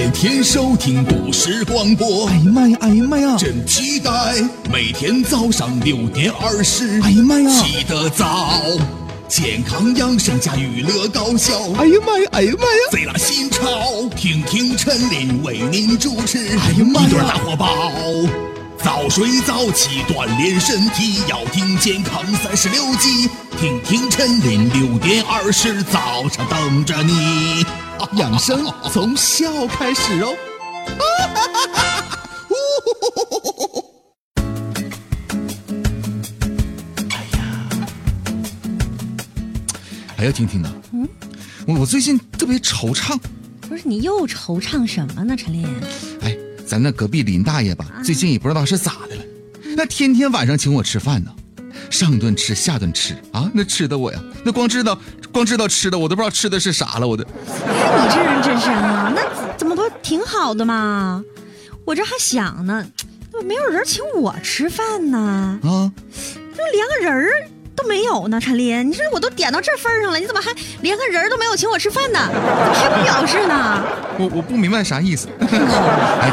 天天收听都市广播。哎呀妈呀，哎呀妈呀，真期待每天早上六点二十。哎呀妈呀起得早，健康养生加娱乐高效。哎呀妈呀，哎呀妈呀，贼拉新潮，听听陈琳为您主持。哎呀妈呀一对大火爆，早睡早起锻炼身体，要听健康三十六计，听听陈琳六点二十，早上等着你。养生从笑开始哦。哎呀，婷婷啊，嗯，我我最近特别惆怅。不是你又惆怅什么呢，陈琳？哎，咱那隔壁林大爷吧，最近也不知道是咋的了，那天天晚上请我吃饭呢，上顿吃下顿吃啊，那吃的我呀，那光知道光知道吃的，我都不知道吃的是啥了，我都。哎，你这人真是啊，那怎么不挺好的嘛？我这还想呢，怎么没有人请我吃饭呢？啊，这连个人儿都没有呢，陈琳，你说我都点到这份儿上了，你怎么还连个人儿都没有请我吃饭呢？怎么还不表示呢？我我不明白啥意思。哎，婷婷啊，哎，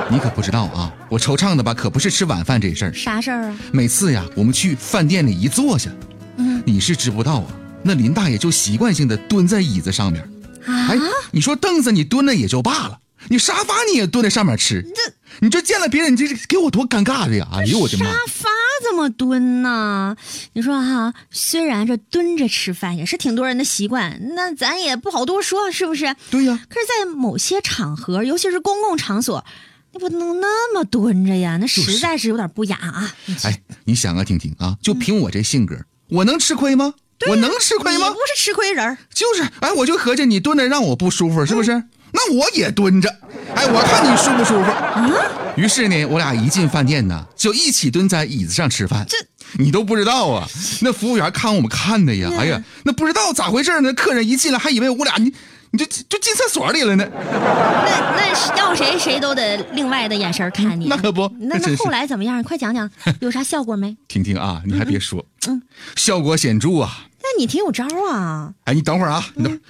你可不知道啊，我惆怅的吧，可不是吃晚饭这事儿。啥事儿啊？每次呀，我们去饭店里一坐下，嗯你是知不道啊，那林大爷就习惯性的蹲在椅子上面。啊哎，你说凳子你蹲着也就罢了，你沙发你也蹲在上面吃，这你这见了别人，你这是给我多尴尬的呀！哎呦我的妈！沙发怎么蹲呢？你说哈，虽然这蹲着吃饭也是挺多人的习惯，那咱也不好多说，是不是？对呀，可是，在某些场合，尤其是公共场所，你不能那么蹲着呀，那实在是有点不雅啊！你哎，你想啊，婷婷啊，就凭我这性格，我能吃亏吗？我能吃亏吗你不？是吃亏人，就是，哎，我就合计你蹲着让我不舒服，是不是？那我也蹲着，哎，我看你舒不舒服。于是呢，我俩一进饭店呢，就一起蹲在椅子上吃饭。这你都不知道啊，那服务员看我们看的呀，哎呀，那不知道咋回事呢？客人一进来还以为我俩你你就就进厕所里了呢。那那要谁谁都得另外的眼神看你。那可不那那后来怎么样？快讲讲，有啥效果没？婷婷啊，你还别说，嗯效果显著啊。那你挺有招啊！哎，你等会儿啊，你等会儿，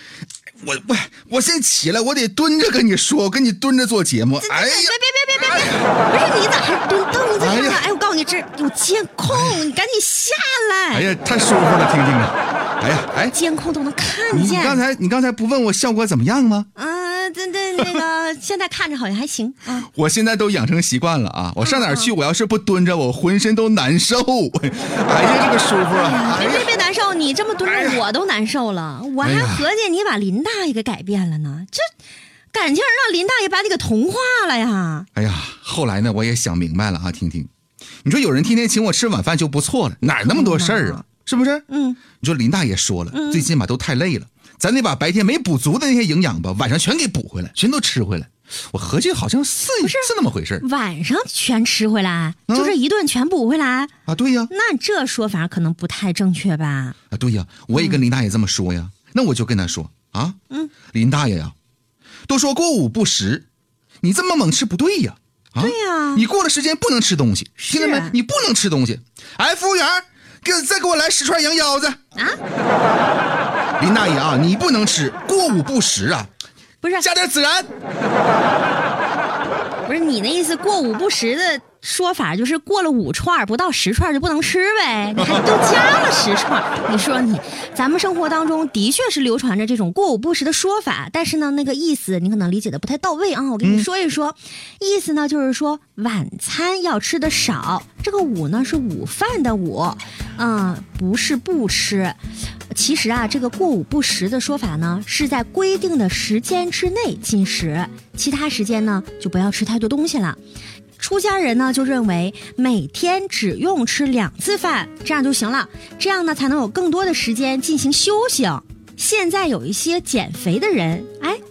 我我我先起来，我得蹲着跟你说，我跟你蹲着做节目。哎呀，别别别别别别！不是你咋还蹲凳子上呢？哎哎，我告诉你，这有监控，你赶紧下来。哎呀，太舒服了，听听啊！哎呀，哎，监控都能看见你见。刚才你刚才不问我效果怎么样吗？嗯，对对，那个 现在看着好像还行啊。我现在都养成习惯了啊！我上哪儿去，我要是不蹲着，我浑身都难受。哎呀，这个舒服啊！哎别别呀，别难受，你这么蹲着我都难受了。我还合计你把林大爷给改变了呢，这感情让林大爷把你给同化了呀。哎呀，后来呢，我也想明白了啊，婷婷，你说有人天天请我吃晚饭就不错了，哪那么多事儿啊？是不是？嗯，你说林大爷说了，最近吧都太累了，咱得把白天没补足的那些营养吧，晚上全给补回来，全都吃回来。我合计好像是是那么回事儿晚上全吃回来，嗯就这一顿全补回来，啊，对呀，那这说法可能不太正确吧？啊对呀，我也跟林大爷这么说呀，那我就跟他说啊，嗯，林大爷呀，都说过午不食，你这么猛吃不对呀，啊，对呀你过了时间不能吃东西，听见没？你不能吃东西。哎，服务员，给再给我来十串羊腰子。啊，林大爷啊，你不能吃，过午不食啊，不是加点孜然。不是你那意思，过午不食的说法就是过了五串儿不到十串儿就不能吃呗？你还都加了十串儿，你说你，咱们生活当中的确是流传着这种过午不食的说法，但是呢，那个意思你可能理解的不太到位啊。我跟你说一说，意思呢就是说晚餐要吃的少，这个午呢是午饭的午，嗯，不是不吃。其实啊，这个过午不食的说法呢，是在规定的时间之内进食，其他时间呢就不要吃太多东西了。出家人呢就认为每天只用吃两次饭，这样就行了，这样呢才能有更多的时间进行修行。现在有一些减肥的人，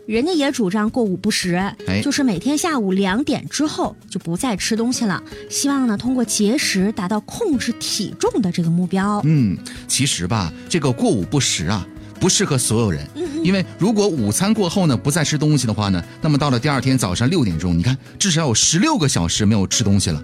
人家也主张过午不食，哎就是每天下午两点之后就不再吃东西了，希望呢通过节食达到控制体重的这个目标。嗯，其实吧，这个过午不食啊，不适合所有人。因为如果午餐过后呢，不再吃东西的话呢，那么到了第二天早上六点钟，你看至少有十六个小时没有吃东西了。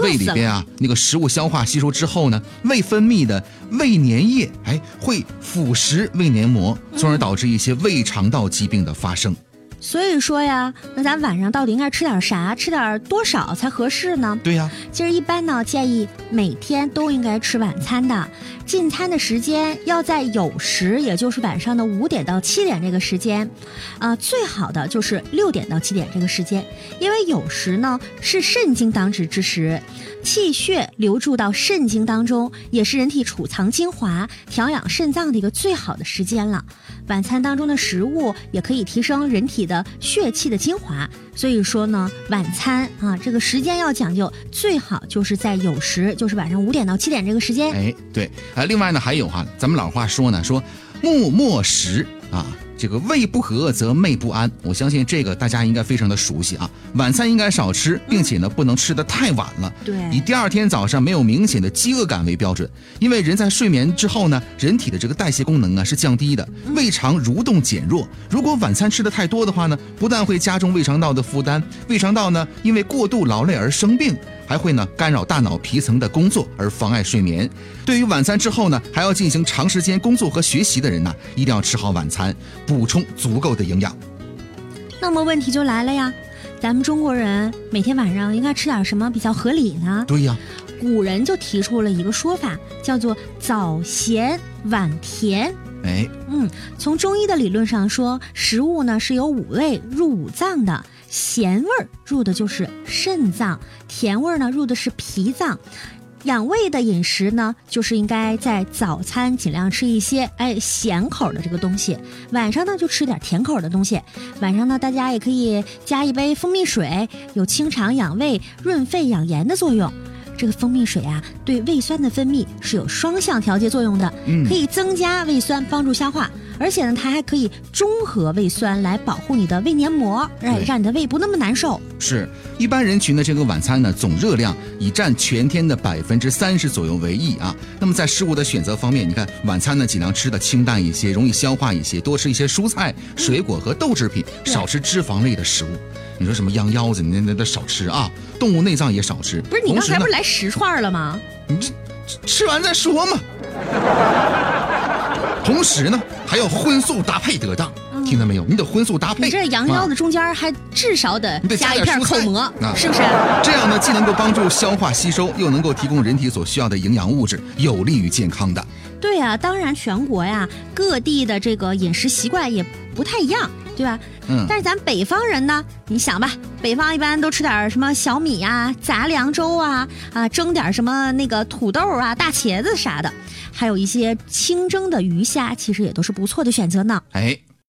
胃里。边啊，那个食物消化吸收之后呢，胃分泌的胃粘液，哎，会腐蚀胃黏膜，从而导致一些胃肠道疾病的发生。所以说呀，那咱晚上到底应该吃点啥？吃点多少才合适呢？对呀，其实一般呢，建议每天都应该吃晚餐的，进餐的时间要在酉时，也就是晚上的五点到七点这个时间，啊、最好的就是六点到七点这个时间，因为酉时呢是肾经当值之时，气血流注到肾经当中，也是人体储藏精华、调养肾脏的一个最好的时间了。晚餐当中的食物也可以提升人体的血气的精华，所以说呢，晚餐啊这个时间要讲究，最好就是在酉时，就是晚上五点到七点这个时间。哎，对，啊，另外呢还有哈，咱们老话说呢，说木末时啊，这个胃不和则寐不安。我相信这个大家应该非常的熟悉啊。晚餐应该少吃，并且呢不能吃得太晚了，对以第二天早上没有明显的饥饿感为标准。因为人在睡眠之后呢，人体的这个代谢功能啊是降低的，胃肠蠕动减弱。如果晚餐吃的太多的话呢，不但会加重胃肠道的负担，胃肠道呢因为过度劳累而生病。还会呢干扰大脑皮层的工作，而妨碍睡眠。对于晚餐之后呢，还要进行长时间工作和学习的人呢，一定要吃好晚餐，补充足够的营养。那么问题就来了呀，咱们中国人每天晚上应该吃点什么比较合理呢？对呀，古人就提出了一个说法，叫做早咸晚甜。哎，嗯，从中医的理论上说，食物呢是由五味入五脏的，咸味儿入的就是肾脏，甜味儿呢入的是脾脏。养胃的饮食呢，就是应该在早餐尽量吃一些哎咸口的这个东西，晚上呢就吃点甜口的东西。晚上呢，大家也可以加一杯蜂蜜水，有清肠养胃、润肺养颜的作用。这个蜂蜜水啊，对胃酸的分泌是有双向调节作用的，嗯可以增加胃酸，帮助消化，而且呢，它还可以中和胃酸，来保护你的胃黏膜，哎，让你的胃不那么难受。是一般人群的这个晚餐呢，总热量以占全天的百分之三十左右为宜啊。那么在食物的选择方面，你看晚餐呢尽量吃的清淡一些，容易消化一些，多吃一些蔬菜、水果和豆制品，对少吃脂肪类的食物。你说什么羊腰子，你那那那少吃啊，动物内脏也少吃。不是你刚才不是来十串了吗？你这吃完再说嘛。同时呢，还要荤素搭配得当，听到没有？你得荤素搭配。嗯你这羊腰啊子中间还至少得加加一片口蘑，啊是不是？这样呢，既能够帮助消化吸收，又能够提供人体所需要的营养物质，有利于健康的。对呀、当然全国呀各地的这个饮食习惯也不太一样，对吧？嗯但是咱北方人呢，你想吧，北方一般都吃点什么小米呀、杂粮粥啊，啊蒸点什么那个土豆啊、大茄子啥的，还有一些清蒸的鱼虾，其实也都是不错的选择呢。哎，